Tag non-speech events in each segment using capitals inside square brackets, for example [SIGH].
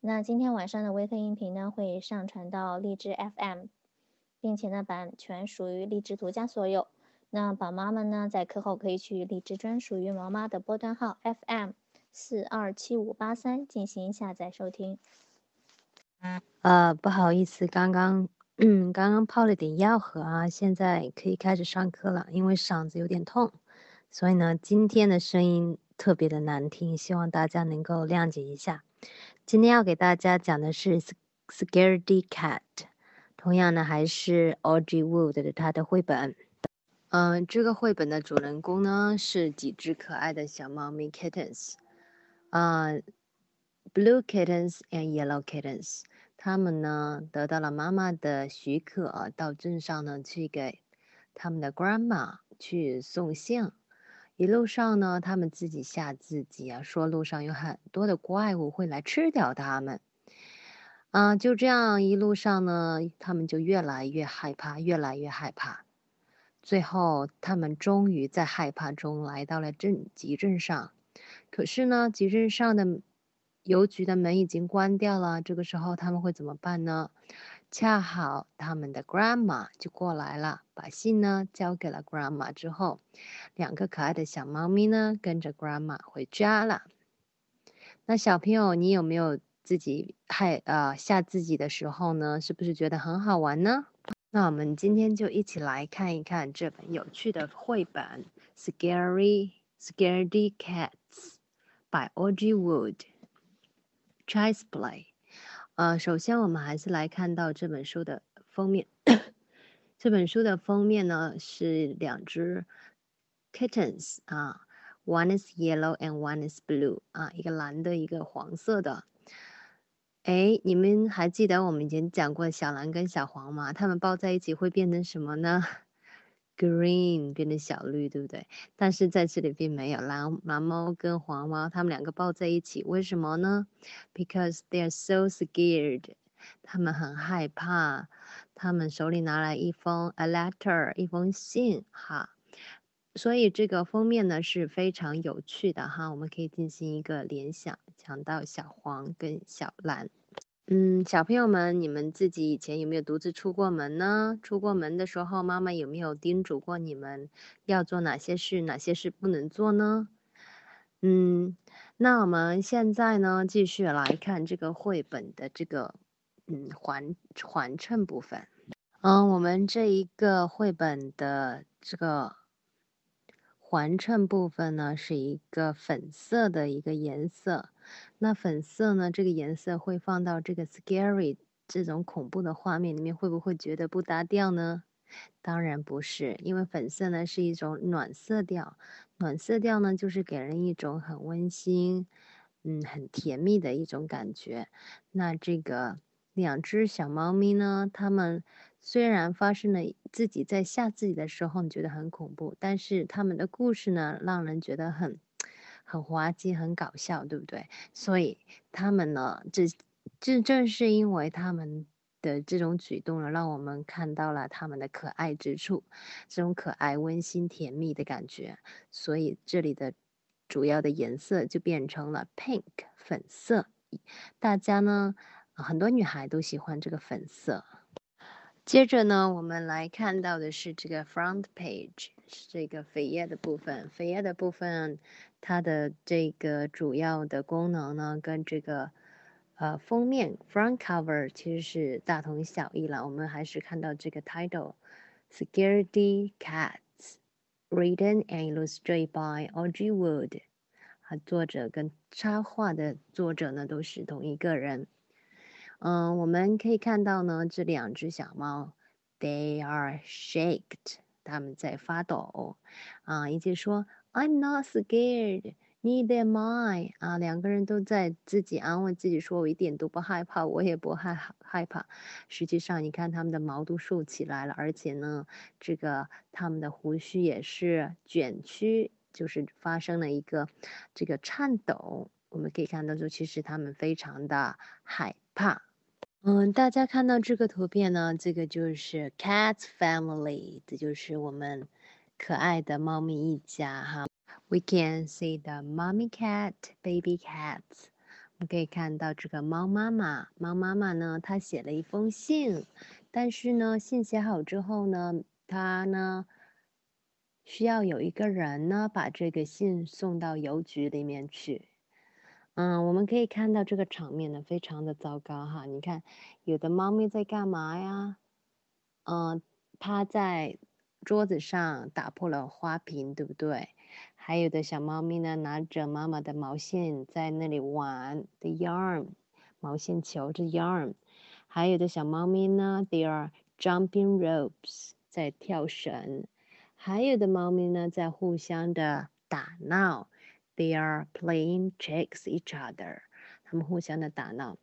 那今天晚上的微课音频呢，会上传到荔枝 FM，并且呢，版权属于荔枝独家所有。那宝妈们呢，在课后可以去荔枝专属于毛妈的波段号 FM 四二七五八三进行下载收听。呃，不好意思，刚刚嗯，刚刚泡了点药喝啊，现在可以开始上课了。因为嗓子有点痛，所以呢，今天的声音特别的难听，希望大家能够谅解一下。今天要给大家讲的是《Scaredy Cat》，同样呢，还是 Audrey Wood 的他的绘本。嗯，这个绘本的主人公呢是几只可爱的小猫咪 kittens，嗯，blue kittens and yellow kittens，他们呢得到了妈妈的许可，到镇上呢去给他们的 grandma 去送信。一路上呢，他们自己吓自己啊，说路上有很多的怪物会来吃掉他们。啊，就这样一路上呢，他们就越来越害怕，越来越害怕。最后，他们终于在害怕中来到了镇集镇上。可是呢，集镇上的邮局的门已经关掉了。这个时候，他们会怎么办呢？恰好他们的 grandma 就过来了，把信呢交给了 grandma 之后，两个可爱的小猫咪呢跟着 grandma 回家了。那小朋友，你有没有自己害呃吓自己的时候呢？是不是觉得很好玩呢？那我们今天就一起来看一看这本有趣的绘本《Scary Scaredy Cats》by Audrey Wood。Child's Play。呃，首先我们还是来看到这本书的封面。这本书的封面呢是两只 kittens 啊，one is yellow and one is blue 啊，一个蓝的，一个黄色的。哎，你们还记得我们以前讲过小蓝跟小黄吗？它们抱在一起会变成什么呢？Green 变成小绿，对不对？但是在这里并没有蓝蓝猫跟黄猫，它们两个抱在一起，为什么呢？Because they are so scared，他们很害怕。他们手里拿来一封 a letter，一封信，哈。所以这个封面呢是非常有趣的哈，我们可以进行一个联想，讲到小黄跟小蓝。嗯，小朋友们，你们自己以前有没有独自出过门呢？出过门的时候，妈妈有没有叮嘱过你们要做哪些事，哪些事不能做呢？嗯，那我们现在呢继续来看这个绘本的这个嗯环环衬部分。嗯，我们这一个绘本的这个。环衬部分呢是一个粉色的一个颜色，那粉色呢这个颜色会放到这个 scary 这种恐怖的画面里面，会不会觉得不搭调呢？当然不是，因为粉色呢是一种暖色调，暖色调呢就是给人一种很温馨，嗯，很甜蜜的一种感觉。那这个两只小猫咪呢，它们。虽然发生了自己在吓自己的时候，你觉得很恐怖，但是它们的故事呢，让人觉得很很滑稽、很搞笑，对不对？所以他们呢，这这正是因为他们的这种举动呢，让我们看到了他们的可爱之处，这种可爱、温馨、甜蜜的感觉。所以这里的主要的颜色就变成了 pink 粉色。大家呢，很多女孩都喜欢这个粉色。接着呢，我们来看到的是这个 front page，是这个扉页的部分。扉页的部分，它的这个主要的功能呢，跟这个呃封面 front cover 其实是大同小异了。我们还是看到这个 title，Security Cats，written and illustrated by Audrey Wood，啊，作者跟插画的作者呢都是同一个人。嗯，我们可以看到呢，这两只小猫，they are shaked，它们在发抖。啊，一起说，I'm not scared，neither am I。啊，两个人都在自己安慰自己说，我一点都不害怕，我也不害害怕。实际上，你看它们的毛都竖起来了，而且呢，这个它们的胡须也是卷曲，就是发生了一个这个颤抖。我们可以看到说，其实它们非常的害怕。嗯，大家看到这个图片呢，这个就是 cat family，这就是我们可爱的猫咪一家哈。We can see the mommy cat, baby cats, 我们可以看到这个猫妈妈，猫妈妈呢，她写了一封信，但是呢，信写好之后呢，她呢需要有一个人呢把这个信送到邮局里面去。嗯，我们可以看到这个场面呢，非常的糟糕哈。你看，有的猫咪在干嘛呀？嗯，趴在桌子上打破了花瓶，对不对？还有的小猫咪呢，拿着妈妈的毛线在那里玩，the yarn，毛线球，the yarn。还有的小猫咪呢，they are jumping ropes，在跳绳。还有的猫咪呢，在互相的打闹，they are playing tricks each other，他们互相的打闹。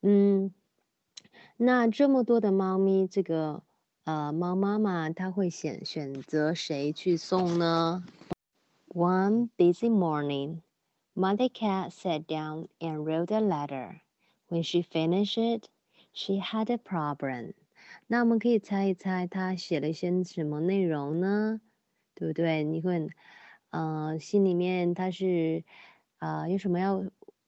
嗯，那这么多的猫咪，这个呃猫妈妈，她会选选择谁去送呢？One busy morning, Mother Cat sat down and wrote a letter. When she finished it, she had a problem. 那我们可以猜一猜，她写了一些什么内容呢？对不对？你会，呃，心里面她是，啊，有什么要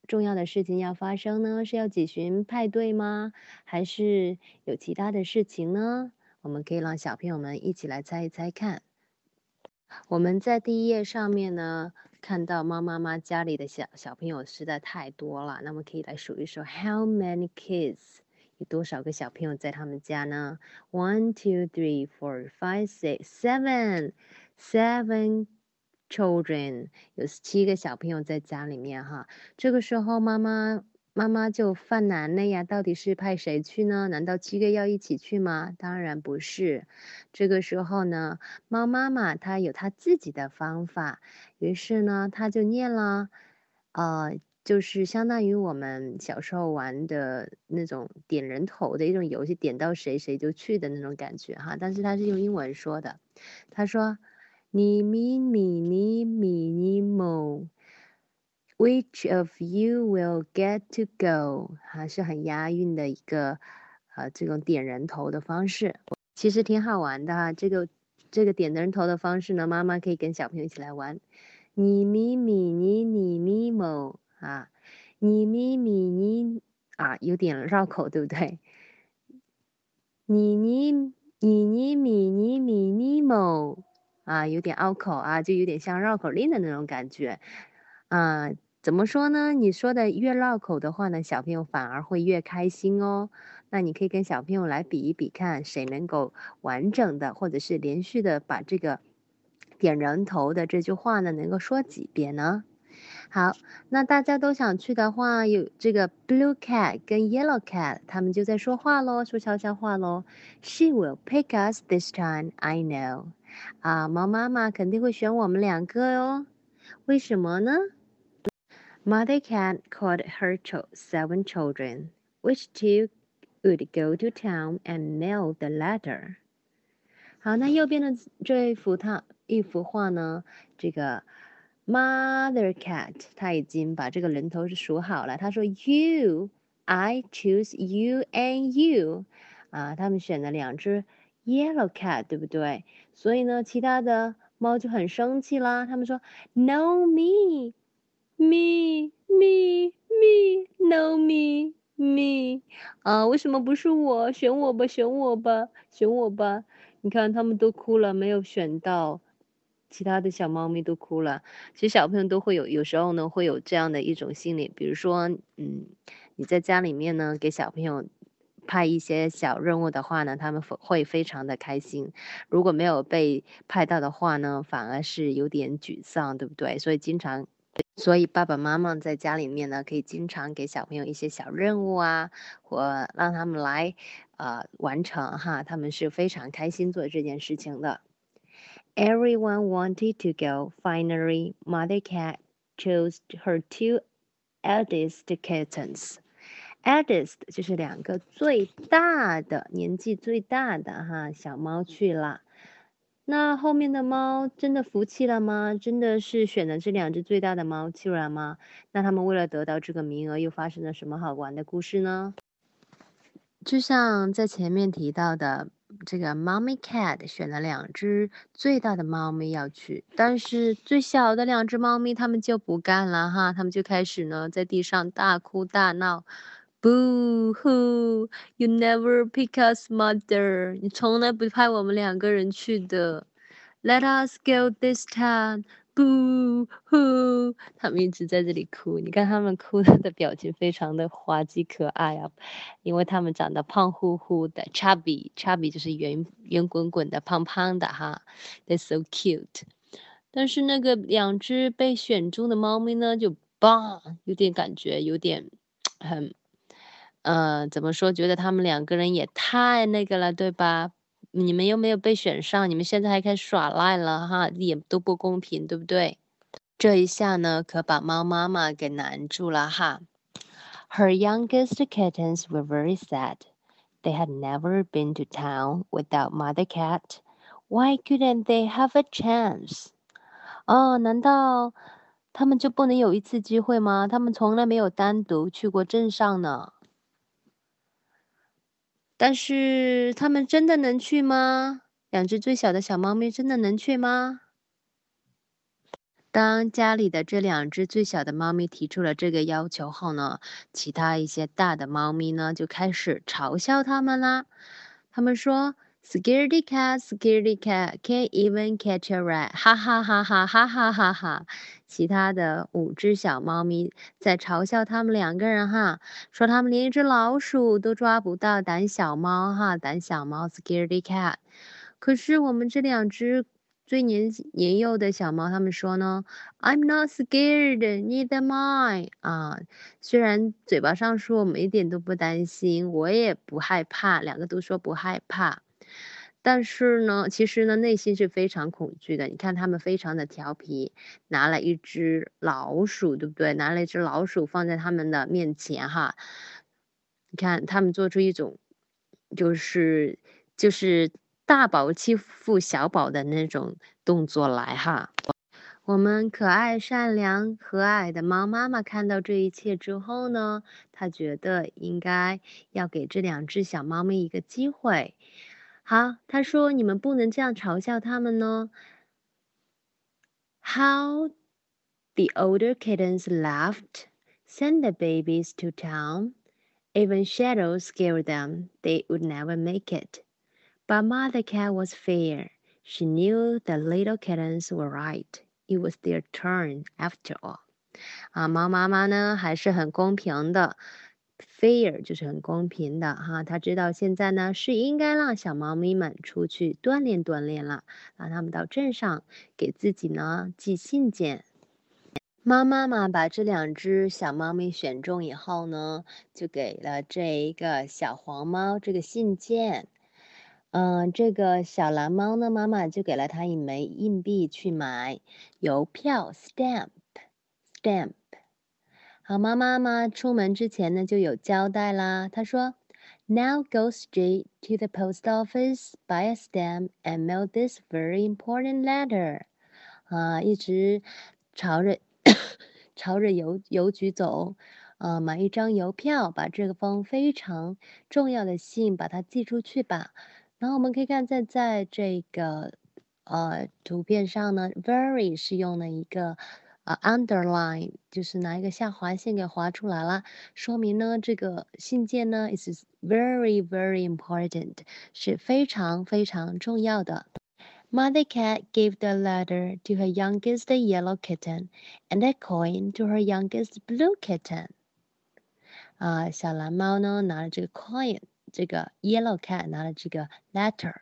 重要的事情要发生呢？是要举行派对吗？还是有其他的事情呢？我们可以让小朋友们一起来猜一猜看。我们在第一页上面呢，看到猫妈妈家里的小小朋友实在太多了，那么可以来数一数，How many kids？有多少个小朋友在他们家呢？One, two, three, four, five, six, seven, seven children，有七个小朋友在家里面哈。这个时候妈妈。妈妈就犯难了呀，到底是派谁去呢？难道七个要一起去吗？当然不是。这个时候呢，猫妈妈她有她自己的方法，于是呢，她就念了，呃，就是相当于我们小时候玩的那种点人头的一种游戏，点到谁谁就去的那种感觉哈。但是她是用英文说的，她说：“你咪咪你咪你某。” Which of you will get to go？还是很押韵的一个，呃，这种点人头的方式，其实挺好玩的哈。这个这个点人头的方式呢，妈妈可以跟小朋友一起来玩。你咪咪你你咪某啊，你咪咪你啊，有点绕口，对不对？你你你你咪你咪咪某啊，有点拗口啊，就有点像绕口令的那种感觉，啊。怎么说呢？你说的越绕口的话呢，小朋友反而会越开心哦。那你可以跟小朋友来比一比，看谁能够完整的或者是连续的把这个点人头的这句话呢，能够说几遍呢？好，那大家都想去的话，有这个 blue cat 跟 yellow cat，他们就在说话喽，说悄悄话喽。She will pick us this time, I know。啊，猫妈妈肯定会选我们两个哦。为什么呢？Mother Cat called her ch seven children, which two would go to town and mail the letter. 好，那右边的这一幅它一幅画呢，这个 Mother Cat 它已经把这个人头是数好了。她说：“You, I choose you and you。”啊，他们选了两只 Yellow Cat，对不对？所以呢，其他的猫就很生气啦。他们说：“No, me。” Me, me, me, no me, me，啊，为什么不是我？选我吧，选我吧，选我吧！你看，他们都哭了，没有选到，其他的小猫咪都哭了。其实小朋友都会有，有时候呢会有这样的一种心理，比如说，嗯，你在家里面呢给小朋友派一些小任务的话呢，他们会非常的开心；如果没有被派到的话呢，反而是有点沮丧，对不对？所以经常。所以爸爸妈妈在家里面呢，可以经常给小朋友一些小任务啊，或让他们来，呃，完成哈，他们是非常开心做这件事情的。Everyone wanted to go. Finally, Mother Cat chose her two eldest kittens. Eldest 就是两个最大的，年纪最大的哈小猫去了。那后面的猫真的服气了吗？真的是选了这两只最大的猫去了吗？那他们为了得到这个名额，又发生了什么好玩的故事呢？就像在前面提到的，这个 mommy cat 选了两只最大的猫咪要去，但是最小的两只猫咪它们就不干了哈，它们就开始呢在地上大哭大闹。Boo hoo! You never pick us, mother. 你从来不派我们两个人去的。Let us go this time. Boo hoo! 他们一直在这里哭，你看他们哭的表情非常的滑稽可爱啊，因为他们长得胖乎乎的，chubby，chubby 就是圆圆滚滚的、胖胖的哈。They're so cute. 但是那个两只被选中的猫咪呢，就棒，有点感觉，有点很。呃，怎么说？觉得他们两个人也太那个了，对吧？你们又没有被选上，你们现在还开始耍赖了哈，也都不公平，对不对？这一下呢，可把猫妈妈给难住了哈。Her youngest kittens were very sad. They had never been to town without Mother Cat. Why couldn't they have a chance? 哦，难道他们就不能有一次机会吗？他们从来没有单独去过镇上呢。但是他们真的能去吗？两只最小的小猫咪真的能去吗？当家里的这两只最小的猫咪提出了这个要求后呢，其他一些大的猫咪呢就开始嘲笑他们啦。他们说。Scaredy cat, scaredy cat, can't even catch a rat！哈哈哈哈哈哈哈哈！其他的五只小猫咪在嘲笑他们两个人哈，说他们连一只老鼠都抓不到，胆小猫哈，胆小猫 scaredy cat。可是我们这两只最年年幼的小猫，他们说呢，I'm not scared, neither am I。啊，虽然嘴巴上说我们一点都不担心，我也不害怕，两个都说不害怕。但是呢，其实呢，内心是非常恐惧的。你看，他们非常的调皮，拿了一只老鼠，对不对？拿了一只老鼠放在他们的面前，哈。你看，他们做出一种，就是就是大宝欺负小宝的那种动作来，哈。我们可爱、善良、和蔼的猫妈妈看到这一切之后呢，她觉得应该要给这两只小猫咪一个机会。好，他说你们不能这样嘲笑他们呢。How the older kittens laughed, sent the babies to town. Even shadows scared them. They would never make it. But Mother Cat was fair. She knew the little kittens were right. It was their turn after all. 啊，猫妈妈呢还是很公平的。 Fair 就是很公平的哈，他知道现在呢是应该让小猫咪们出去锻炼锻炼了，让他们到镇上给自己呢寄信件。猫妈妈把这两只小猫咪选中以后呢，就给了这一个小黄猫这个信件。嗯，这个小蓝猫呢，妈妈就给了它一枚硬币去买邮票，stamp，stamp。好，妈妈妈出门之前呢就有交代啦。她说：“Now go straight to the post office, buy a stamp, and mail this very important letter。”啊，一直朝着朝着邮邮局走，啊，买一张邮票，把这个封非常重要的信把它寄出去吧。然后我们可以看在在这个呃图片上呢，very 是用了一个。啊，underline 就是拿一个下划线给划出来了，说明呢这个信件呢 is very very important，是非常非常重要的。Mother cat gave the letter to her youngest yellow kitten and a coin to her youngest blue kitten。啊，小蓝猫呢拿了这个 coin，这个 yellow cat 拿了这个 letter。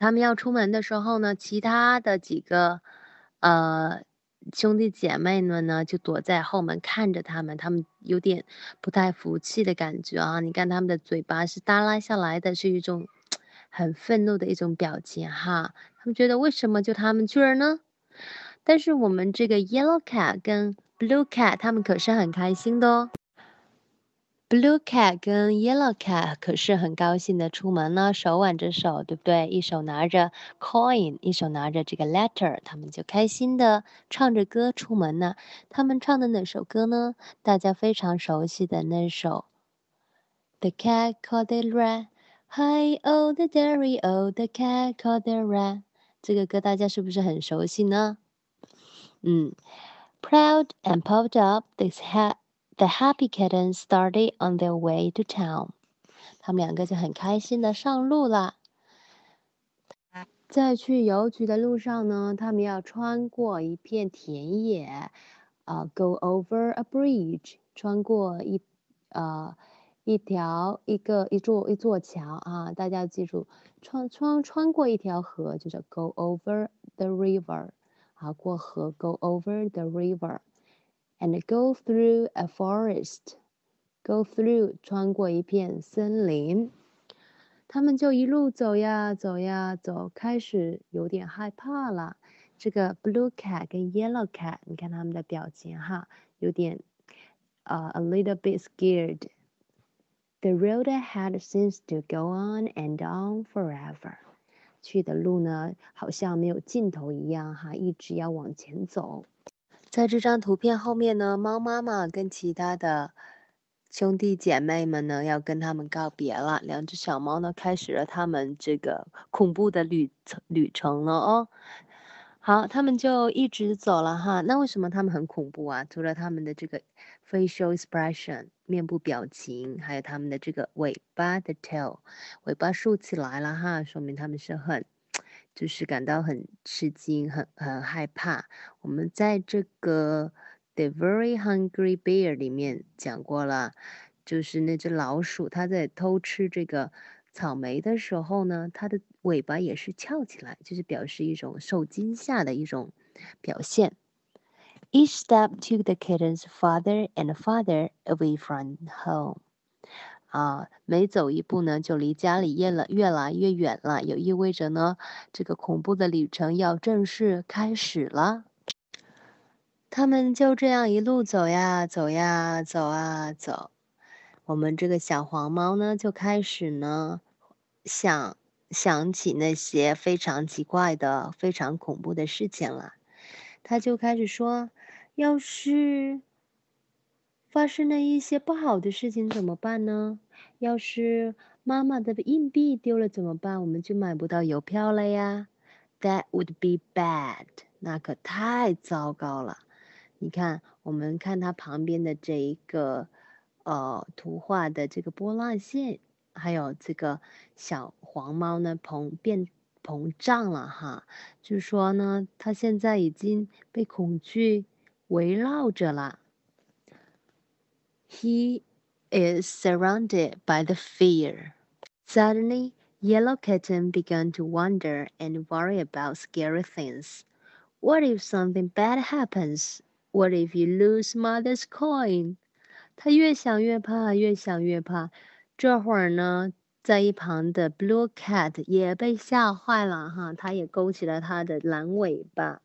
他们要出门的时候呢，其他的几个。 [COUGHS] 呃，兄弟姐妹们呢，就躲在后门看着他们，他们有点不太服气的感觉啊。你看他们的嘴巴是耷拉下来的，是一种 [TSK] 很愤怒的一种表情哈。他们觉得为什么就他们去了呢？但是我们这个 yellow cat 跟 blue cat 他们可是很开心的哦。Blue cat 跟 Yellow cat 可是很高兴的出门呢，手挽着手，对不对？一手拿着 coin，一手拿着这个 letter，他们就开心的唱着歌出门呢。他们唱的哪首歌呢？大家非常熟悉的那首。The cat caught the rat, Hi, oh the dairy, oh the cat called the rat。这个歌大家是不是很熟悉呢？嗯，Proud and puffed up, the ha The happy kittens started on their way to town。他们两个就很开心的上路了。在去邮局的路上呢，他们要穿过一片田野，啊，go over a bridge，穿过一，呃，一条一个一座一座桥啊，大家记住，穿穿穿过一条河就是 go over the river，啊，过河 go over the river river，and go through a forest，go through 穿过一片森林。他们就一路走呀走呀走，开始有点害怕了。这个 blue cat 跟 yellow cat，你看他们的表情哈，有点呃 a little bit scared。The road ahead seems to go on and on forever。去的路呢，好像没有尽头一样哈，一直要往前走。 在这张图片后面呢，猫妈妈跟其他的。兄弟姐妹们呢，要跟他们告别了。两只小猫呢，开始了他们这个恐怖的旅程旅程了哦。好，他们就一直走了哈。那为什么他们很恐怖啊？除了他们的这个 facial expression 面部表情，还有他们的这个尾巴的 tail 尾巴竖起来了哈，说明他们是很就是感到很吃惊、很很害怕。我们在这个。The Very Hungry Bear 里面讲过了，就是那只老鼠，它在偷吃这个草莓的时候呢，它的尾巴也是翘起来，就是表示一种受惊吓的一种表现。Each step took the kittens father and father away from home。啊，每走一步呢，就离家里越了越来越远了，也意味着呢，这个恐怖的旅程要正式开始了。他们就这样一路走呀走呀走啊走，我们这个小黄猫呢就开始呢想想起那些非常奇怪的、非常恐怖的事情了。它就开始说：“要是发生了一些不好的事情怎么办呢？要是妈妈的硬币丢了怎么办？我们就买不到邮票了呀。That would be bad，那可太糟糕了。”你看，我们看它旁边的这一个，呃，图画的这个波浪线，还有这个小黄猫呢，膨变膨胀了哈，就是说呢，它现在已经被恐惧围绕着了。He is surrounded by the fear. Suddenly, Yellow Kitten began to wonder and worry about scary things. What if something bad happens? What if you lose mother's coin？他越想越怕，越想越怕。这会儿呢，在一旁的 Blue Cat 也被吓坏了哈，他也勾起了他的蓝尾巴。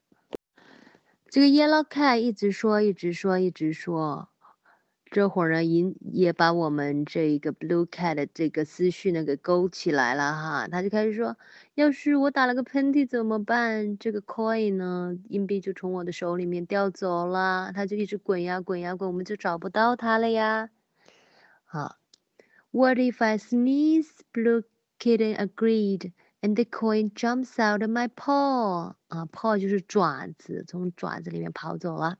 这个 Yellow Cat 一直说，一直说，一直说。 这会儿呢，引也把我们这一个 blue cat 的这个思绪呢给勾起来了哈，他就开始说，要是我打了个喷嚏怎么办？这个 coin 呢，硬币就从我的手里面掉走了，他就一直滚呀滚呀滚，我们就找不到它了呀。好，What if I sneeze? Blue kitten agreed, and the coin jumps out of my paw. 啊，paw 就是爪子，从爪子里面跑走了。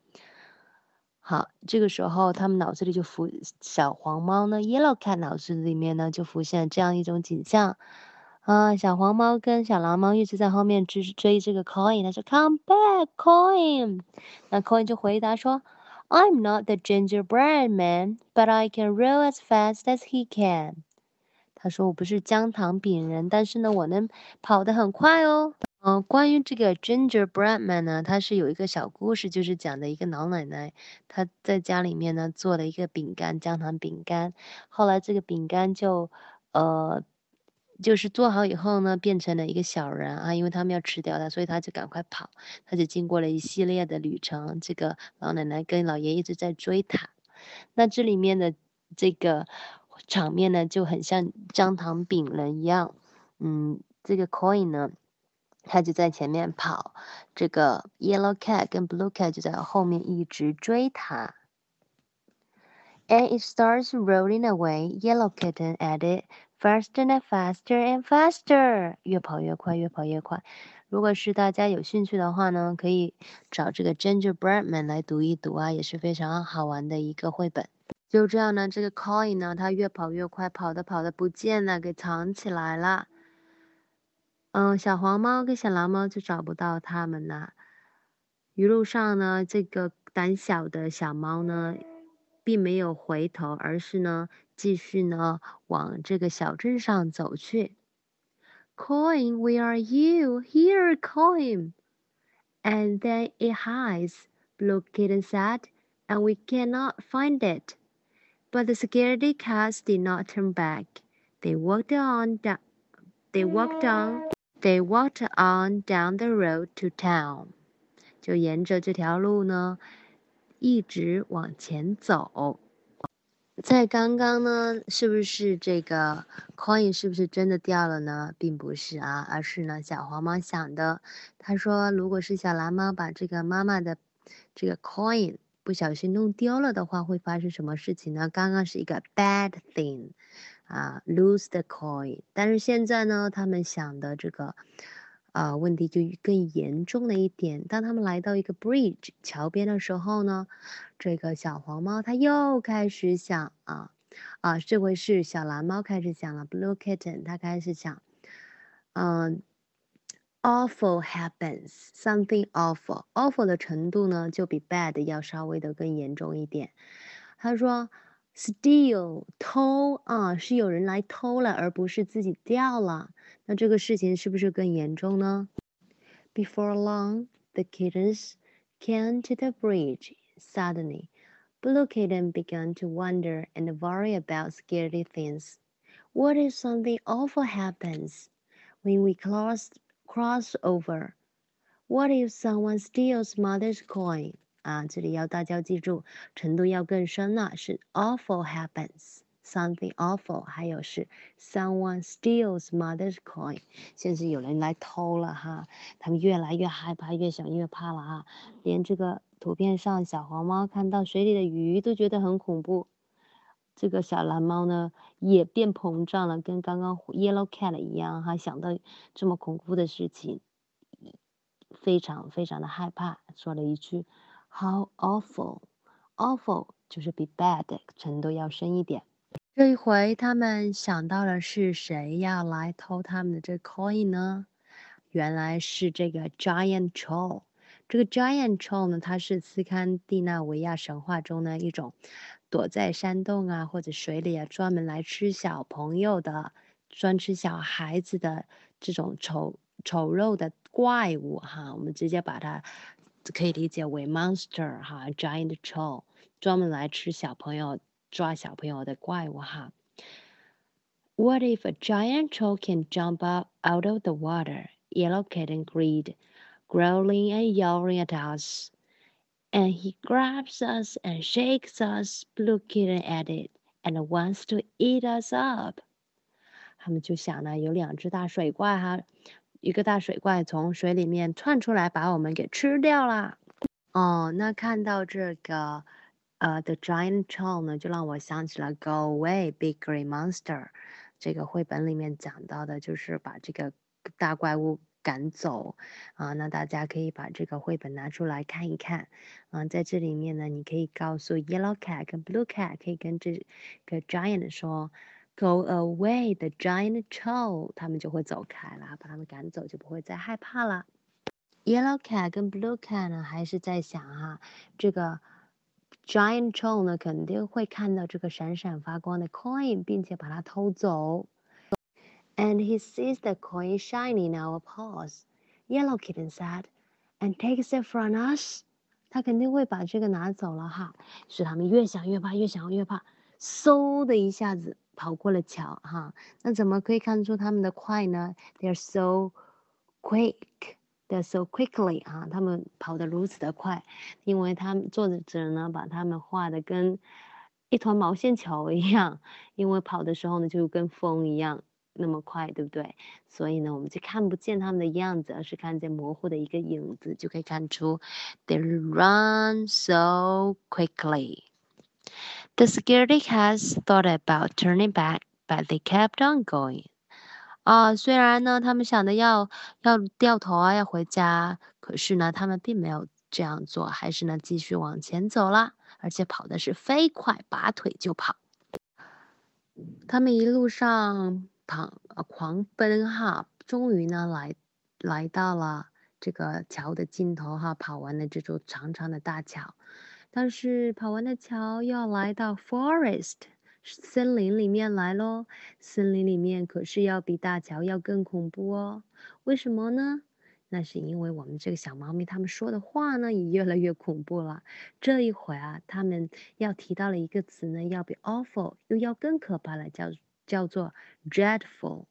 好，这个时候他们脑子里就浮小黄猫呢，Yellow Cat 脑子里面呢就浮现这样一种景象，啊，小黄猫跟小蓝猫一直在后面追追这个 Coin，他说 Come back Coin，那 Coin 就回答说，I'm not the gingerbread man，but I can roll as fast as he can。他说我不是姜糖饼人，但是呢我能跑得很快哦。嗯，关于这个 Gingerbread Man 呢，他是有一个小故事，就是讲的一个老奶奶，她在家里面呢做了一个饼干，姜糖饼干。后来这个饼干就，呃，就是做好以后呢，变成了一个小人啊，因为他们要吃掉它，所以他就赶快跑。他就经过了一系列的旅程，这个老奶奶跟老爷一直在追他。那这里面的这个场面呢，就很像姜糖饼人一样。嗯，这个 Coin 呢。他就在前面跑，这个 yellow cat 跟 blue cat 就在后面一直追他。And it starts rolling away. Yellow kitten added, faster and faster and faster，越跑越快，越跑越快。如果是大家有兴趣的话呢，可以找这个 Gingerbreadman 来读一读啊，也是非常好玩的一个绘本。就这样呢，这个 Coin 呢，它越跑越快，跑的跑的不见了，给藏起来了。嗯，小黄猫跟小蓝猫就找不到它们了。一路上呢，这个胆小的小猫呢，并没有回头，而是呢，继续呢往这个小镇上走去。Coin, where are you? Here, coin. And then it hides, Blue Kitten said, and we cannot find it. But the security cats did not turn back. They walked on down. They walked on. They walked on down the road to town. 就沿着这条路呢，一直往前走。在刚刚呢，是不是这个 coin 是不是真的掉了呢？并不是啊，而是呢小黄猫想的。他说，如果是小蓝猫把这个妈妈的这个 coin 不小心弄丢了的话，会发生什么事情呢？刚刚是一个 bad thing。啊，lose the coin。但是现在呢，他们想的这个，呃，问题就更严重了一点。当他们来到一个 bridge 桥边的时候呢，这个小黄猫它又开始想啊啊，这回是小蓝猫开始想了，blue kitten 它开始想，嗯，awful happens，something awful，awful 的程度呢，就比 bad 要稍微的更严重一点。他说。Steal 偷啊，是有人来偷了，而不是自己掉了。那这个事情是不是更严重呢？Before long, the kittens came to the bridge. Suddenly, Blue Kitten began to wonder and worry about scary things. What if something awful happens when we cross cross over? What if someone steals mother's coin? 啊，这里要大家记住，程度要更深了，是 awful happens，something awful，还有是 someone steals mother's coin，现在有人来偷了哈，他们越来越害怕，越想越怕了哈，连这个图片上小黄猫看到水里的鱼都觉得很恐怖，这个小蓝猫呢也变膨胀了，跟刚刚 yellow cat 一样哈，想到这么恐怖的事情，非常非常的害怕，说了一句。How awful, awful 就是比 bad 程度要深一点。这一回他们想到了是谁要来偷他们的这 coin 呢？原来是这个 giant troll。这个 giant troll 呢，它是斯堪的纳维亚神话中的一种躲在山洞啊或者水里啊，专门来吃小朋友的、专吃小孩子的这种丑丑陋的怪物哈。我们直接把它。可以理解为 monster 哈，giant troll，专门来吃小朋友、抓小朋友的怪物哈。What if a giant troll can jump up out of the water? Yellow Kitten greed, growling and yelling at us. And he grabs us and shakes us, Blue Kitten added, and wants to eat us up. 他们就想呢，有两只大水怪哈， 一个大水怪从水里面窜出来，把我们给吃掉了。哦，那看到这个，呃，The Giant Troll 呢，就让我想起了 Go Away, Big Green Monster。这个绘本里面讲到的就是把这个大怪物赶走。啊，那大家可以把这个绘本拿出来看一看。嗯，在这里面呢，你可以告诉 Yellow Cat 跟 Blue Cat，可以跟这个 Giant 说。Go away, the giant troll，他们就会走开了，把他们赶走，就不会再害怕了。Yellow cat 跟 Blue cat 呢，还是在想哈，这个 giant troll 呢，肯定会看到这个闪闪发光的 coin，并且把它偷走。And he sees the coin shining in our paws. Yellow kitten said, and takes it from us. 他肯定会把这个拿走了哈。是他们越想越怕，越想越怕，嗖的一下子。 跑过了桥哈，那怎么可以看出他们的快呢？They're so quick, they're so quickly 啊，他们跑得如此的快，因为他们作者呢把他们画的跟一团毛线球一样，因为跑的时候呢就跟风一样那么快，对不对？所以呢我们就看不见他们的样子，而是看见模糊的一个影子，就可以看出 they run so quickly. The security has thought about turning back, but they kept on going. 啊，虽然呢，他们想的要要掉头啊，要回家，可是呢，他们并没有这样做，还是呢继续往前走了，而且跑的是飞快，拔腿就跑。他们一路上跑，狂奔哈，终于呢来来到了这个桥的尽头哈，跑完了这座长长的大桥。但是跑完的桥，要来到 forest 森林里面来喽。森林里面可是要比大桥要更恐怖哦。为什么呢？那是因为我们这个小猫咪他们说的话呢，也越来越恐怖了。这一回啊，他们要提到了一个词呢，要比 awful 又要更可怕了，叫叫做 dreadful。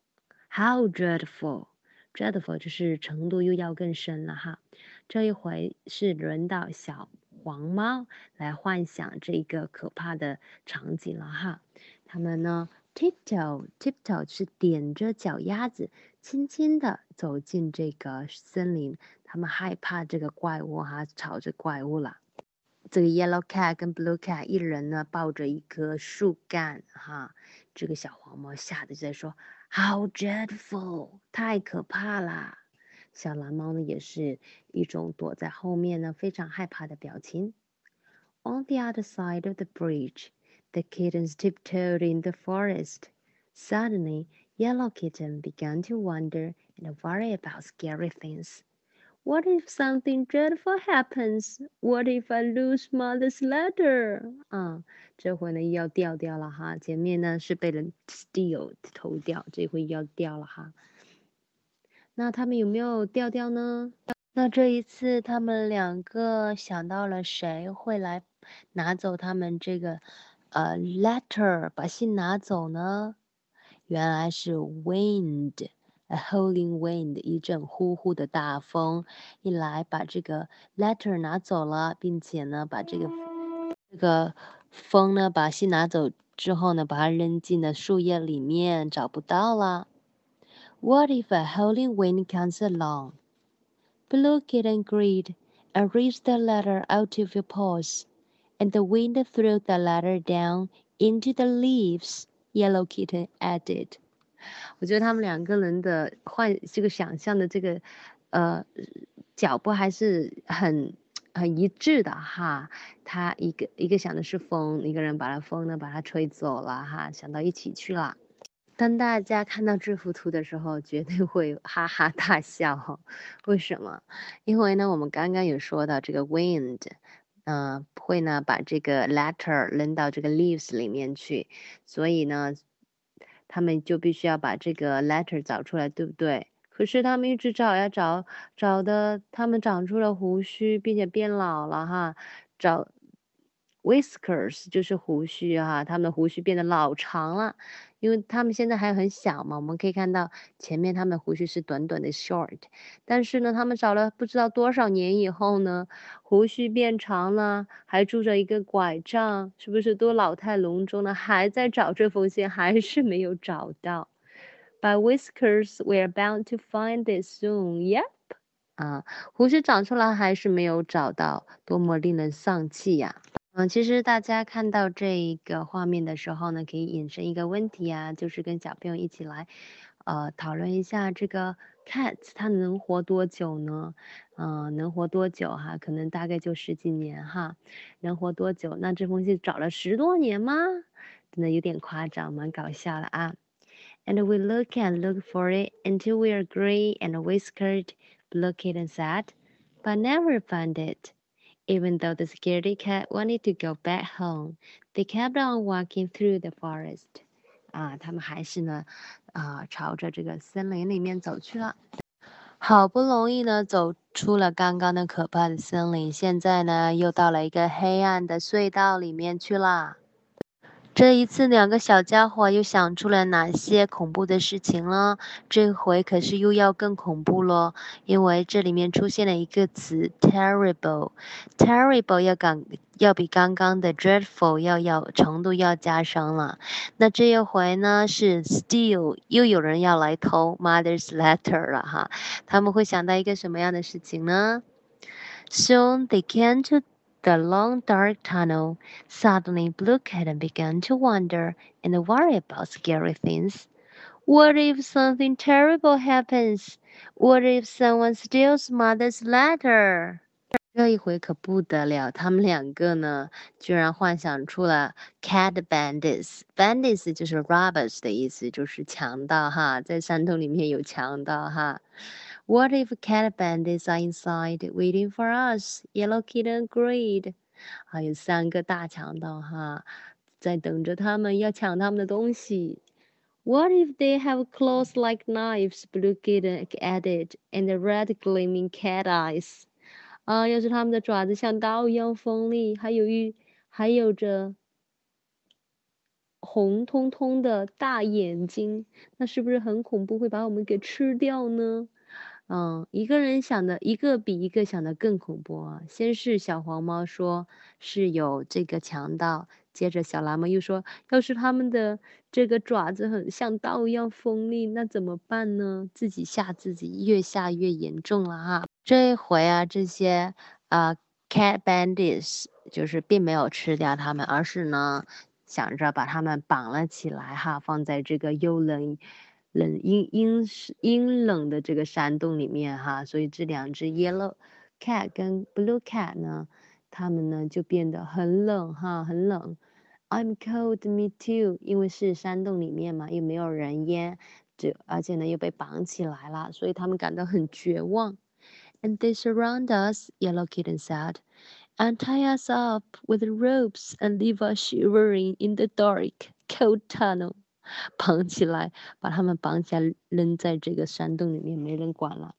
How dreadful？dreadful 就是程度又要更深了哈。这一回是轮到小。黄猫来幻想这个可怕的场景了哈，他们呢，tiptoe tiptoe 是踮着脚丫子，轻轻的走进这个森林，他们害怕这个怪物哈，朝着怪物了。这个 yellow cat 跟 blue cat 一人呢抱着一棵树干哈，这个小黄猫吓得就在说，How dreadful，太可怕啦。小蓝猫呢，也是一种躲在后面呢，非常害怕的表情。On the other side of the bridge, the kittens tiptoed in the forest. Suddenly, Yellow Kitten began to wonder and worry about scary things. What if something dreadful happens? What if I lose mother's letter? 啊，这回呢又要掉掉了哈，前面呢是被人 steal 偷掉，这回要掉了哈。 那他们有没有掉掉呢？那这一次他们两个想到了谁会来拿走他们这个呃 letter 把信拿走呢？原来是 wind，a howling wind，一阵呼呼的大风，一来把这个 letter 拿走了，并且呢把这个这个风呢把信拿走之后呢，把它扔进了树叶里面，找不到了。What if a howling wind comes along? Blue Kitten agreed and reached the letter out of your paws, and the wind threw the letter down into the leaves. Yellow Kitten added. 我觉得他们两个人的幻这个想象的这个呃脚步还是很很一致的哈。他一个一个想的是风，一个人把它风呢把它吹走了哈，想到一起去了。 [TSK] 当大家看到这幅图的时候，绝对会 [LAUGHS] 哈哈大笑。为什么？因为呢，我们刚刚有说到这个 wind，嗯，会呢把这个 letter 扔到这个 leaves 里面去，所以呢，他们就必须要把这个 letter 找出来，对不对？可是他们一直找呀找，找的他们长出了胡须，并且变老了哈，找 whiskers 就是胡须哈，他们的胡须变得老长了。因为他们现在还很小嘛，我们可以看到前面他们胡须是短短的 short，但是呢，他们找了不知道多少年以后呢，胡须变长了，还拄着一个拐杖，是不是都老态龙钟了？还在找这封信，还是没有找到。By whiskers, we're bound to find it soon. Yep. 啊，胡须长出来还是没有找到，多么令人丧气呀！嗯，其实大家看到这一个画面的时候呢，可以引申一个问题啊，就是跟小朋友一起来，呃，讨论一下这个 cat 它能活多久呢？嗯，能活多久哈？可能大概就十几年哈，能活多久？那这封信找了十多年吗？真的有点夸张，蛮搞笑的啊。And we look and look for it until we are gray and whiskered, looked and sad, but never find it. Even though the security cat wanted to go back home, they kept on walking through the forest. 啊，他们还是呢，啊，朝着这个森林里面走去了。好不容易呢，走出了刚刚的可怕的森林，现在呢，又到了一个黑暗的隧道里面去了。这一次，两个小家伙又想出了哪些恐怖的事情了？这回可是又要更恐怖了，因为这里面出现了一个词，terrible，terrible 要刚要比刚刚的 dreadful 要要程度要加深了。那这一回呢是 steal，又有人要来偷 mother's letter 了哈。他们会想到一个什么样的事情呢？Soon they can't the long dark tunnel. Suddenly, Blue Cat began to wonder and worry about scary things. What if something terrible happens? What if someone steals mother's letter? 这一回可不得了，他们两个呢，居然幻想出了 cat bandits。bandits 就是 robbers 的意思，就是强盗哈，在山洞里面有强盗哈。 What if cat bandits are inside waiting for us? Yellow Kitten agreed。还有三个大强盗哈，在等着他们，要抢他们的东西。What if they have claws like knives? Blue Kitten added, and red gleaming cat eyes. 啊，要是它们的爪子像刀一样锋利，还有一还有着红彤彤的大眼睛，那是不是很恐怖，会把我们给吃掉呢？ 嗯，一个人想的，一个比一个想的更恐怖啊！先是小黄猫说是有这个强盗，接着小蓝猫又说，要是他们的这个爪子很像刀一样锋利，那怎么办呢？自己吓自己，越吓越严重了哈。这一回啊，这些啊，cat bandits 就是并没有吃掉他们，而是呢，想着把他们绑了起来哈，放在这个幽冷、冷阴阴阴冷的这个山洞里面哈。所以这两只 yellow cat 跟 blue cat 呢，它们呢就变得很冷哈，很冷。I'm cold, me too。因为是山洞里面嘛，又没有人烟，这而且呢又被绑起来了，所以他们感到很绝望。and they surround us, Yellow Kitten said, and tie us up with ropes and leave us shivering in the dark, cold tunnel. 绑起来，把他们绑起来，扔在这个山洞里面，没人管了。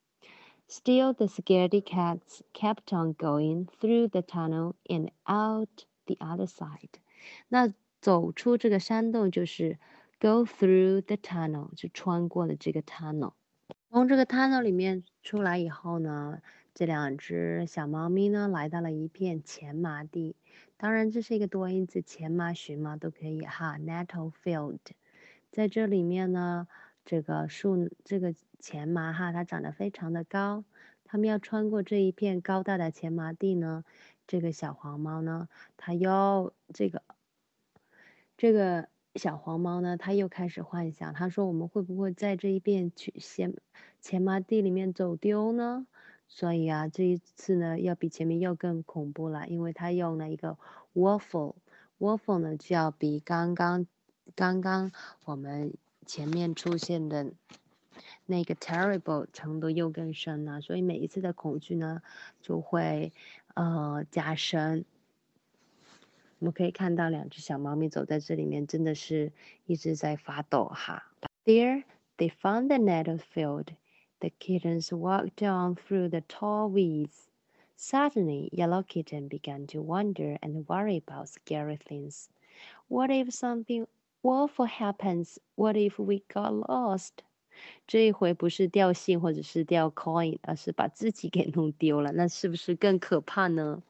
Still, the scaredy cats kept on going through the tunnel and out the other side. 那走出这个山洞就是 go through the tunnel，就穿过了这个 tunnel。从这个 tunnel 里面出来以后呢，这两只小猫咪呢来到了一片前麻地。当然，这是一个多音字，前麻、荨麻都可以哈。Nettle field，在这里面呢，这个树，这个前麻哈，它长得非常的高。它们要穿过这一片高大的前麻地呢，这个小黄猫呢，它要这个，这个。小黄猫呢，它又开始幻想，它说：“我们会不会在这一片去前前麻地里面走丢呢？”所以啊，这一次呢，要比前面又更恐怖了，因为它用了一个 waffle，waffle 呢就要比刚刚刚刚我们前面出现的那个 terrible 程度又更深了，所以每一次的恐惧呢就会呃加深。我们可以看到两只小猫咪走在这里面，真的是一直在发抖哈。There they found the nettle field. The kittens walked on through the tall weeds. Suddenly, Yellow Kitten began to wonder and worry about scary things. What if something awful happens? What if we got lost? 这一回不是掉信或者是掉 coin，而是把自己给弄丢了，那是不是更可怕呢？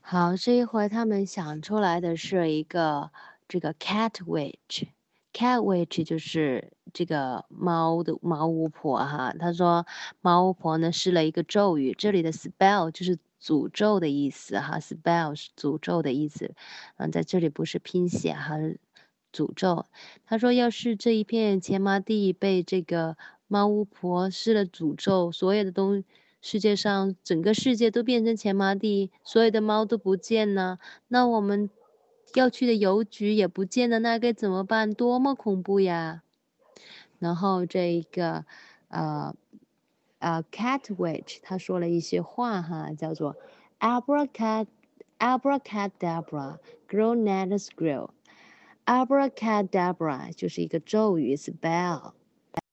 好，这一回他们想出来的是一个这个 cat witch，cat witch 就是这个猫的猫巫婆哈。他说猫巫婆呢施了一个咒语，这里的 spell 就是诅咒的意思哈，spell 是诅咒的意思。嗯，在这里不是拼写哈，诅咒。他说要是这一片前麻地被这个猫巫婆施了诅咒，所有的东。世界上整个世界都变成钱麻地，所有的猫都不见了，那我们要去的邮局也不见了，那该怎么办？多么恐怖呀！然后这一个呃呃 cat witch 他说了一些话哈，叫做 abracad abracadabra grow nettles grow abracadabra 就是一个咒语 spell。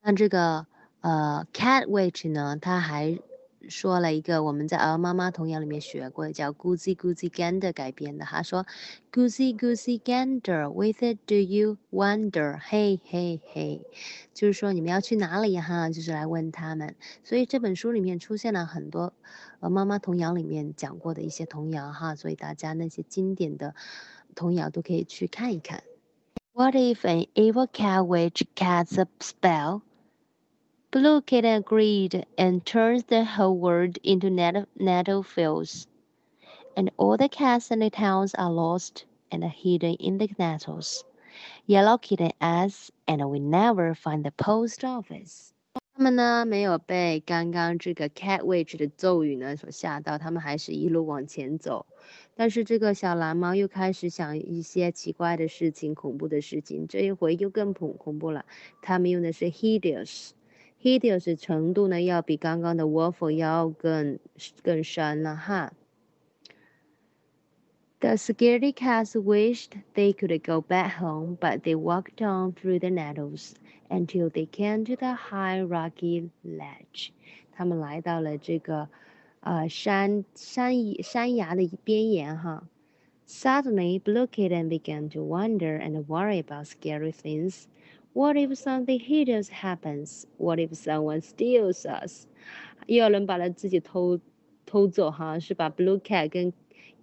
那这个呃 cat witch 呢，它还说了一个我们在鹅妈妈童谣里面学过的，叫 Goosey Goosey Gander 改编的。他说，Goosey Goosey Gander，with it do you wonder？嘿嘿嘿，就是说你们要去哪里哈？就是来问他们。所以这本书里面出现了很多鹅妈妈童谣里面讲过的一些童谣哈，所以大家那些经典的童谣都可以去看一看。What if an evil cat witch casts a spell? Blue Kitten agreed and turned the whole world into nettle, nettle fields. and all the cats in the towns are lost and hidden in the nettles. Yellow Kitten asks, and we never find the post office. 他们呢没有被刚刚这个 cat witch 的咒语呢所吓到，他们还是一路往前走。但是这个小蓝猫又开始想一些奇怪的事情、恐怖的事情，这一回又更恐恐怖了。他们用的是 hideous，hideous 程度呢要比刚刚的 waffle 要更更深了哈。The scaredy cats wished they could go back home, but they walked on through the nettles until they came to the high rocky ledge. 他们来到了这个呃山山山崖的边沿哈。Suddenly, Blue Kitten began to wonder and worry about scary things. What if something hideous happens? What if someone steals us? 又有人把他自己偷偷走哈，是把 Blue Cat 跟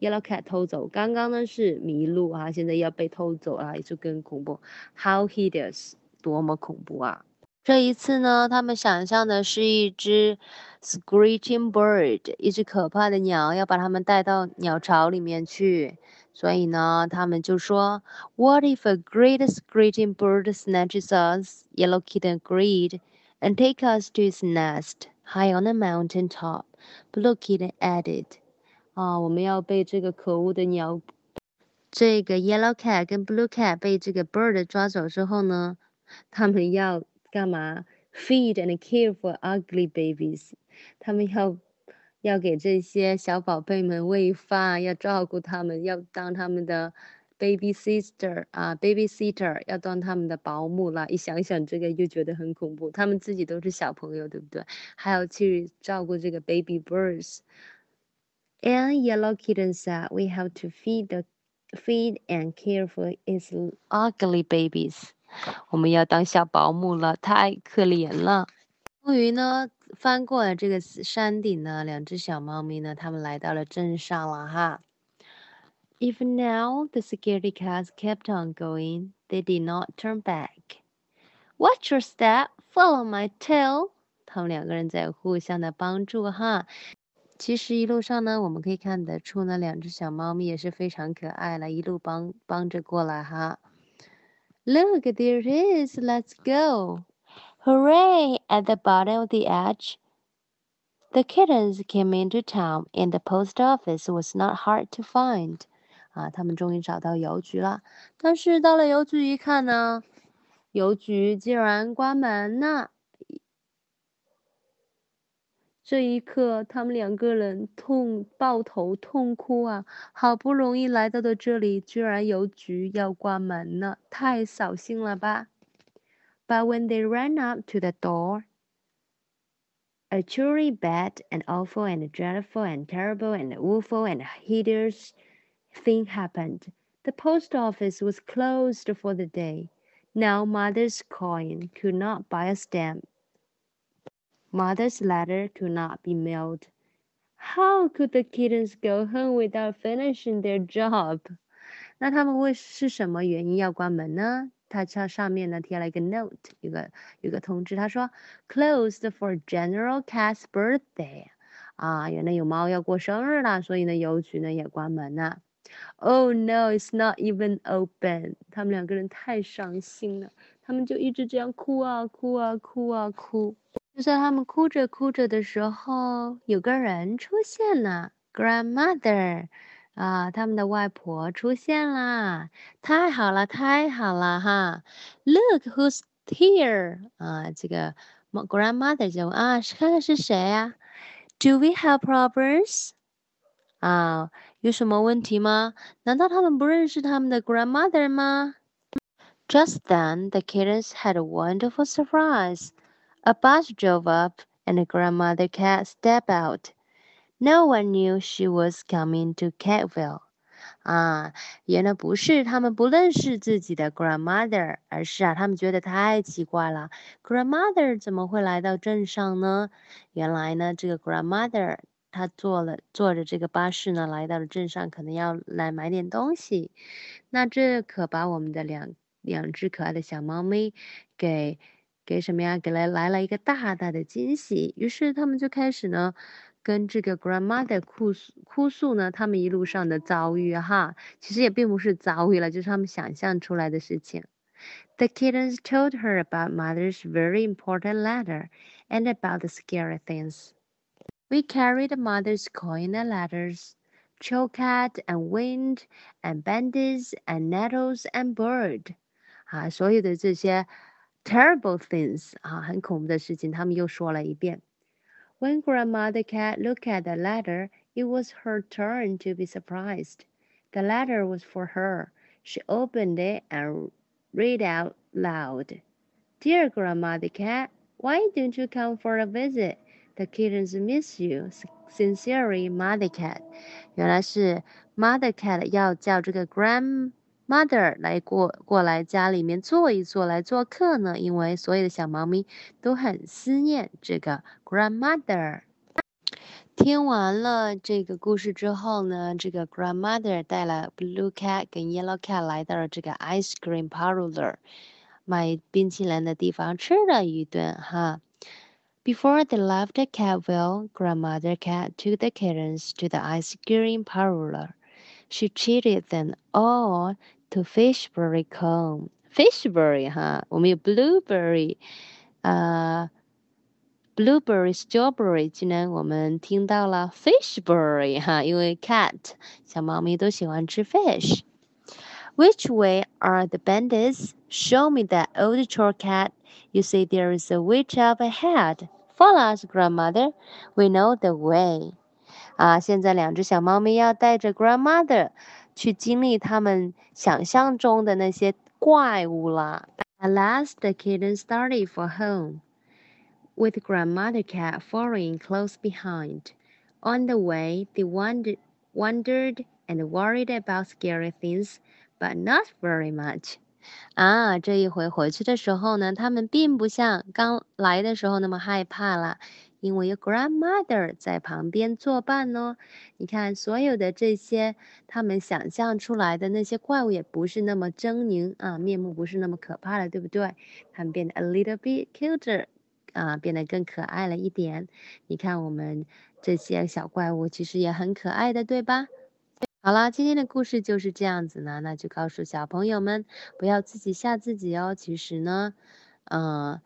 Yellow Cat 偷走。刚刚呢是迷路啊，现在要被偷走啊，就更恐怖。How hideous！ 多么恐怖啊！这一次呢，他们想象的是一只 screeching bird，一只可怕的鸟，要把他们带到鸟巢里面去。所以呢，他们就说：“What if a great screeching bird snatches us?” Yellow Kitten agreed, and take us to its nest high on a mountain top. Blue Kitten added, 啊，我们要被这个可恶的鸟，这个 Yellow Cat 跟 Blue Cat 被这个 bird 抓走之后呢，他们要。干嘛？Feed and care for ugly babies，他们要要给这些小宝贝们喂饭，要照顾他们，要当他们的 baby sister 啊，baby sitter，要当他们的保姆啦。一想想这个又觉得很恐怖，他们自己都是小朋友，对不对？还要去照顾这个 baby birds。And Yellow Kitten said, "We have to feed the feed and care for its ugly babies." 我们要当小保姆了，太可怜了。终于呢，翻过了这个山顶呢，两只小猫咪呢，它们来到了镇上了哈。Even now the security cats kept on going, they did not turn back. Watch your step, follow my tail. 他们两个人在互相的帮助哈。其实一路上呢，我们可以看得出呢，两只小猫咪也是非常可爱了，一路帮帮着过来哈。Look, there it is. Let's go. Hooray! At the bottom of the edge, the kittens came into town, and the post office was not hard to find. 啊，他们终于找到邮局了。但是到了邮局一看呢，邮局竟然关门了。 这一刻，他们两个人痛抱头痛哭啊！好不容易来到的这里，居然邮局要关门了，太扫兴了吧！But when they ran up to the door, a truly bad and awful and dreadful and terrible and awful and hideous thing happened. The post office was closed for the day. Now mother's coin could not buy a stamp Mother's letter could not be mailed. How could the kittens go home without finishing their job? 那他们为是什么原因要关门呢？它上上面呢贴了一个 note，有个有个通知，他说 closed for General Cat's birthday。啊，原来有猫要过生日了，所以呢邮局呢也关门了。Oh no, it's not even open。他们两个人太伤心了，他们就一直这样哭啊哭啊哭啊哭。 就在他们哭着哭着的时候，有个人出现了，grandmother，啊，他们的外婆出现啦！太好了，太好了哈！Look who's here，啊，这个 grandmother 就啊，看看是谁呀？Do we have problems？啊，有什么问题吗？难道他们不认识他们的 grandmother 吗？Just then, the kittens had a wonderful surprise. A bus drove up, and the grandmother cat stepped out. No one knew she was coming to Catville. 啊，原来不是他们不认识自己的 grandmother，而是啊，他们觉得太奇怪了，grandmother 怎么会来到镇上呢？原来呢，这个 grandmother 她坐了坐着这个巴士呢，来到了镇上，可能要来买点东西。那这可把我们的两两只可爱的小猫咪给。给什么呀？给来来了一个大大的惊喜。于是他们就开始呢， 跟这个 grandmother 哭诉哭诉呢，他们一路上的遭遇哈，其实也并不是遭遇了，就是他们想象出来的事情。The kittens told her about mother's very important letter and about the scary things. We carried mother's coin and letters, chocolate and wind and bandits and nettles and bird. 啊，所有的这些 terrible things 啊，很恐怖的事情，他们又说了一遍。when Grandmother Cat looked at the letter, it was her turn to be surprised. The letter was for her. She opened it and read out loud. Dear Grandmother Cat, why don't you come for a visit? The kittens miss you. Sincerely, Mother Cat. 原来是 Mother Cat 要叫这个 Grand Mother 来过过来家里面坐一坐，来做客呢。因为所有的小猫咪都很思念这个 Grandmother。听完了这个故事之后呢，这个 Grandmother 带了 Blue Cat 跟 Yellow Cat 来到了这个 Ice Cream Parlor 买冰淇淋的地方，吃了一顿哈。Before they left the catville, Grandmother Cat took the kittens to the ice cream parlor. She treated them all to fishberry cone. Fishberry 哈，我们有 blueberry，呃，blueberry、strawberry，今天我们听到了 fishberry 哈，因为 cat 小猫咪都喜欢吃 fish。Which way are the bandits? Show me that old chore cat. You say there is a witch up ahead. Follow us, grandmother. We know the way. 啊，现在两只小猫咪要带着 grandmother 去经历他们想象中的那些怪物啦。At last, the kittens started for home, with grandmother cat following close behind. On the way, they wondered, wondered and worried about scary things, but not very much. 啊，这一回回去的时候呢，他们并不像刚来的时候那么害怕了， 因为有 grandmother 在旁边作伴呢。你看，所有的这些他们想象出来的那些怪物也不是那么狰狞啊，面目不是那么可怕了，对不对？他们变得 a little bit cuter 啊，变得更可爱了一点。你看，我们这些小怪物其实也很可爱的，对吧？好了，今天的故事就是这样子呢，那就告诉小朋友们，不要自己吓自己哦。其实呢，嗯。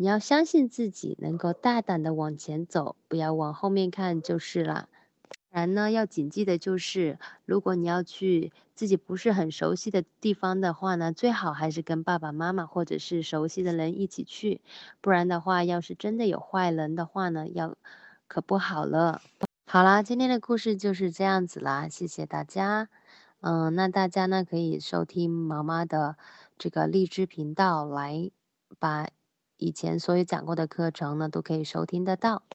你要相信自己，能够大胆的往前走，不要往后面看就是了。然呢，要谨记的就是，如果你要去自己不是很熟悉的地方的话呢，最好还是跟爸爸妈妈或者是熟悉的人一起去，不然的话，要是真的有坏人的话呢，要可不好了。好啦，今天的故事就是这样子啦，谢谢大家。嗯，那大家呢可以收听妈妈的这个荔枝频道来把。以前所有讲过的课程呢，都可以收听得到。